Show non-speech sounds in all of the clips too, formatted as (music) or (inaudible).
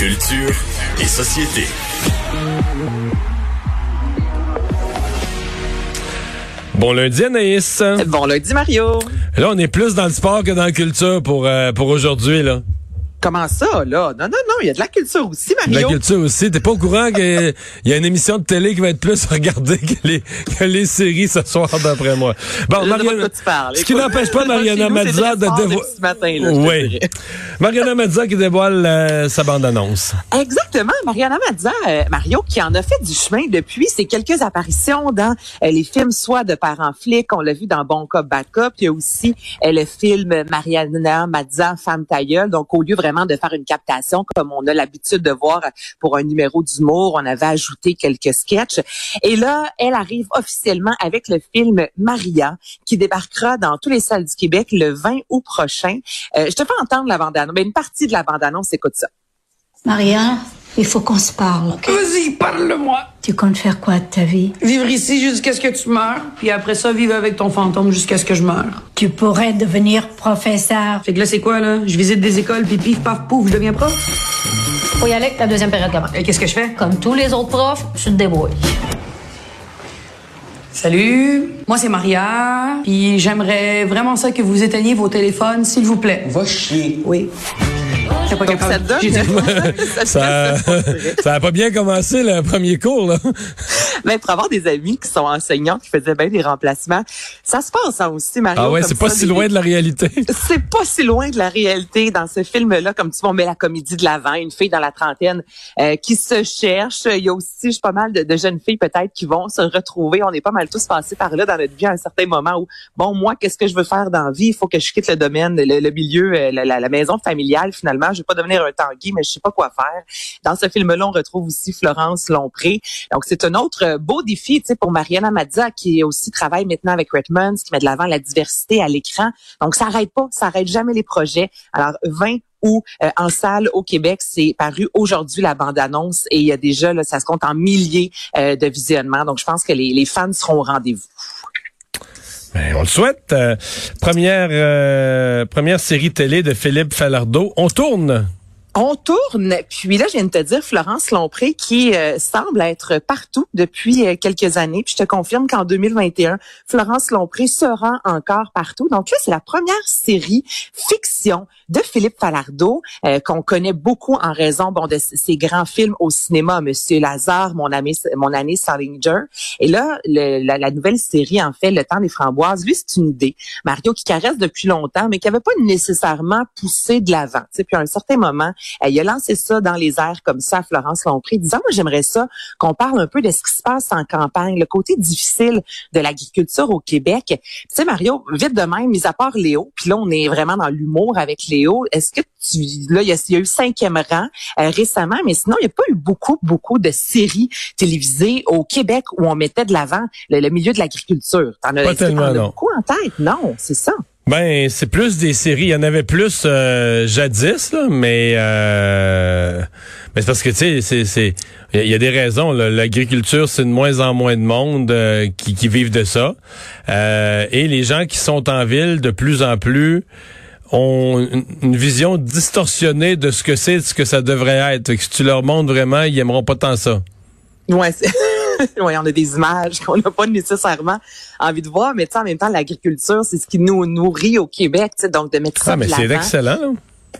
Culture et société. Bon lundi, Anaïs. Bon lundi, Mario. Là, on est plus dans le sport que dans la culture pour, euh, pour aujourd'hui, là. Comment ça, là? Non, non, non, il y a de la culture aussi, La Mario. culture aussi. T'es pas au courant qu'il y a une émission de télé qui va être plus (laughs) regardée que les, que les séries ce soir, d'après moi. Bon, de Mariana, ce qui n'empêche pas Mariana Mazza de dévoiler... ce matin, là, Oui. (laughs) Mariana Mazza qui dévoile euh, sa bande-annonce. Exactement. Mariana Mazza, euh, Mario, qui en a fait du chemin depuis ses quelques apparitions dans euh, les films soit de parents flics, on l'a vu dans Bon Cop, Bad Cop. Il y a aussi euh, le film Mariana Mazza, Femme tailleule. Donc, au lieu vraiment de faire une captation comme on a l'habitude de voir pour un numéro d'humour, on avait ajouté quelques sketchs. Et là, elle arrive officiellement avec le film Maria, qui débarquera dans tous les salles du Québec le 20 août prochain. Euh, je te fais entendre la bande-annonce. Ben, une partie de la bande-annonce, écoute ça. Maria, il faut qu'on se parle. ok? Vas-y, parle-moi. Tu comptes faire quoi de ta vie? Vivre ici jusqu'à ce que tu meurs, puis après ça, vivre avec ton fantôme jusqu'à ce que je meure. Tu pourrais devenir professeur. Fait que là, c'est quoi, là? Je visite des écoles, puis pif, paf, pouf, je deviens prof? Faut y aller avec ta deuxième période comment? Et qu'est-ce que je fais? Comme tous les autres profs, tu te débrouilles. Salut, moi c'est Maria, puis j'aimerais vraiment ça que vous éteigniez vos téléphones, s'il vous plaît. Va chier. Oui. Pas Donc, capable. ça donne- (laughs) Ça, (laughs) ça a pas bien commencé le premier cours, là. Mais pour avoir des amis qui sont enseignants, qui faisaient bien des remplacements, ça se passe hein, aussi, Mario. Ah ouais, c'est pas ça, si des- loin de la réalité. C'est pas si loin de la réalité dans ce film-là, comme tu vois, on met la comédie de l'avant, une fille dans la trentaine euh, qui se cherche. Il y a aussi, je sais, pas mal de, de jeunes filles peut-être qui vont se retrouver. On est pas mal tous passés par là dans notre vie à un certain moment où, bon, moi, qu'est-ce que je veux faire dans la vie? Il faut que je quitte le domaine, le, le milieu, euh, la, la- la maison familiale finalement. Je vais pas devenir un tanguy, mais je sais pas quoi faire. Dans ce film-là, on retrouve aussi Florence Lompré. Donc, c'est un autre euh, beau défi, tu sais, pour Mariana Mazza, qui aussi travaille maintenant avec Redmond, qui met de l'avant la diversité à l'écran. Donc, ça arrête pas, ça arrête jamais les projets. Alors, 20 ou en salle au Québec, c'est paru aujourd'hui la bande-annonce et il y a déjà, là, ça se compte en milliers euh, de visionnements. Donc, je pense que les, les fans seront au rendez-vous. Ben, on le souhaite. Euh, première, euh, première série télé de Philippe Falardeau. On tourne. On tourne, puis là, je viens de te dire, Florence Lompré, qui euh, semble être partout depuis quelques années. Puis je te confirme qu'en 2021, Florence Lompré sera encore partout. Donc là, c'est la première série fiction de Philippe Falardeau, euh, qu'on connaît beaucoup en raison bon de ses grands films au cinéma, Monsieur Lazare, Mon ami, mon année Salinger. Et là, le- la, nouvelle série, en fait, Le Temps des framboises, lui, c'est une idée. Mario qui caresse depuis longtemps, mais qui avait pas nécessairement poussé de l'avant. Puis à un certain moment, il a lancé ça dans les airs comme ça Florence Lompré, disant, moi, j'aimerais ça qu'on parle un peu de ce qui se passe en campagne, le côté difficile de l'agriculture au Québec. Tu sais, Mario, vite de même, mis à part Léo, puis là, on est vraiment dans l'humour avec Léo. Est-ce que tu... Là, il y a, il y a eu cinquième rang euh, récemment, mais sinon, il n'y a pas eu beaucoup, beaucoup de séries télévisées au Québec où on mettait de l'avant le, le milieu de l'agriculture. T'en as, tellement, as non. beaucoup en tête? Non, c'est ça. Ben, c'est plus des séries. Il y en avait plus euh, jadis, là, mais, euh, mais c'est parce que, tu sais, c'est, il y a- il y, a des raisons. L'agriculture, c'est de moins en moins de monde euh, qui, qui vivent de ça. Euh, et les gens qui sont en ville, de plus en plus, ont une, vision distorsionnée de ce que c'est, de ce que ça devrait être. Que si tu leur montres vraiment, ils aimeront pas tant ça. Ouais, (laughs) on a des images (laughs) qu'on n'a pas nécessairement envie de voir, mais en même temps, l'agriculture, c'est ce qui nous nourrit au Québec, donc de mettre ça Ah, mais c'est excellent.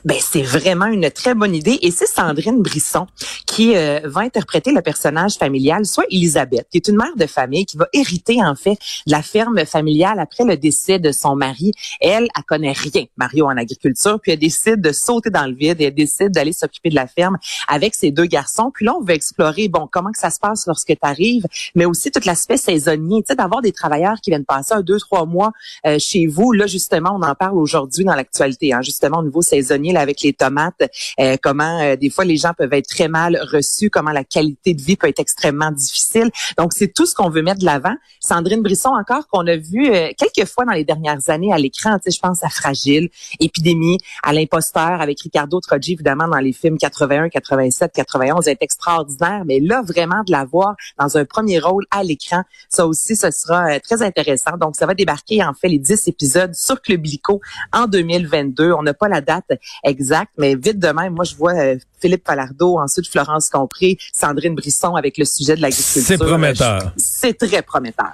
Ben, c'est vraiment une très bonne idée. Et c'est Sandrine Brisson qui euh, va interpréter le personnage familial, soit Elisabeth, qui est une mère de famille qui va hériter, en fait, de la ferme familiale après le décès de son mari. Elle, elle connaît rien, Mario, en agriculture, puis elle décide de sauter dans le vide et elle décide d'aller s'occuper de la ferme avec ses deux garçons. Puis là, on va explorer, bon, comment que ça se passe lorsque tu arrives, mais aussi tout l'aspect saisonnier, tu sais, d'avoir des travailleurs qui viennent passer un, deux, trois mois euh, chez vous. Là, justement, on en parle aujourd'hui dans l'actualité, hein, justement, au niveau saisonnier là, avec les tomates, euh, comment euh, des fois les gens peuvent être très mal reçus, comment la qualité de vie peut être extrêmement difficile. Donc c'est tout ce qu'on veut mettre de l'avant. Sandrine Brisson encore qu'on a vu euh, quelques fois dans les dernières années à l'écran, tu sais, je pense à Fragile, Épidémie, à l'imposteur avec Ricardo Troggi évidemment dans les films 81, 87, 91 est extraordinaire, mais là vraiment de la voir dans un premier rôle à l'écran, ça aussi ce sera très intéressant. Donc ça va débarquer en fait les 10 épisodes sur Club Lico en 2022. On n'a pas la date exacte, mais vite de même, moi je vois euh, Philippe Falardeau, ensuite Florence Compré, Sandrine Brisson avec le sujet de l'agriculture. C'est prometteur. C'est très prometteur.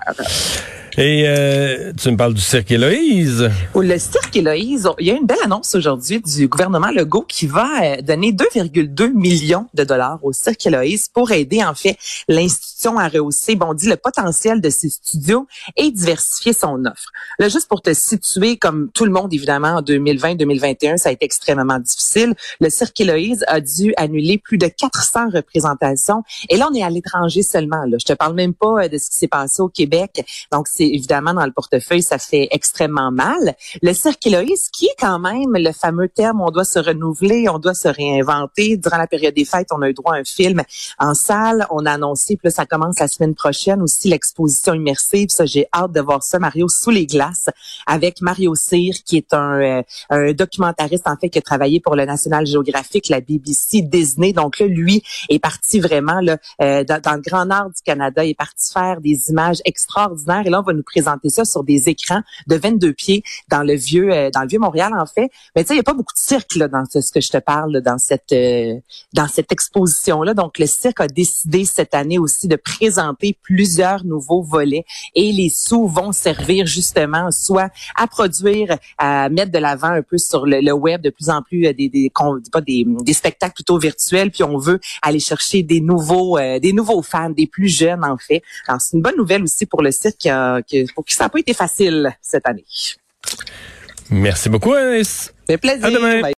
Et euh, tu me parles du cirque Héloïse. Le cirque Héloïse, il y a une belle annonce aujourd'hui du gouvernement Legault qui va euh, donner 2,2 millions de dollars au cirque Héloïse pour aider en fait l'institution à rehausser, bon, on dit le potentiel de ses studios et diversifier son offre. Là, juste pour te situer, comme tout le monde évidemment en 2020-2021, ça a été extrêmement difficile. Le cirque Héloïse a dû annuler plus de 400 représentations et là on est à l'étranger seulement. Là, je te parle même pas de ce qui s'est passé au Québec. Donc c'est évidemment dans le portefeuille, ça fait extrêmement mal. Le cirque Héloïse, qui est quand même le fameux terme, on doit se renouveler, on doit se réinventer. Durant la période des fêtes, on a eu droit à un film en salle. On a annoncé, puis là, ça commence la semaine prochaine aussi, l'exposition immersive. Ça, j'ai hâte de voir ça, Mario, sous les glaces, avec Mario Cyr, qui est un, euh, un documentariste, en fait, qui a travaillé pour le National Geographic, la BBC, Disney. Donc là, lui est parti vraiment là, euh, dans, le Grand Nord du Canada, il est parti faire des images extraordinaires. Et là, on va nous présenter ça sur des écrans de 22 pieds dans le vieux euh, dans le vieux Montréal en fait. Mais tu sais, il y a pas beaucoup de cirque là, dans ce, que je te parle dans cette euh, dans cette exposition là. Donc le cirque a décidé cette année aussi de présenter plusieurs nouveaux volets et les sous vont servir justement soit à produire, à mettre de l'avant un peu sur le, le, web de plus en plus euh, des des pas des, des spectacles plutôt virtuels. Puis on veut aller chercher des nouveaux euh, des nouveaux fans, des plus jeunes en fait. Alors c'est une bonne nouvelle aussi pour le cirque qui a, qui pour qui ça n'a pas été facile cette année. Merci beaucoup, Alice. fait plaisir. À demain. Bye.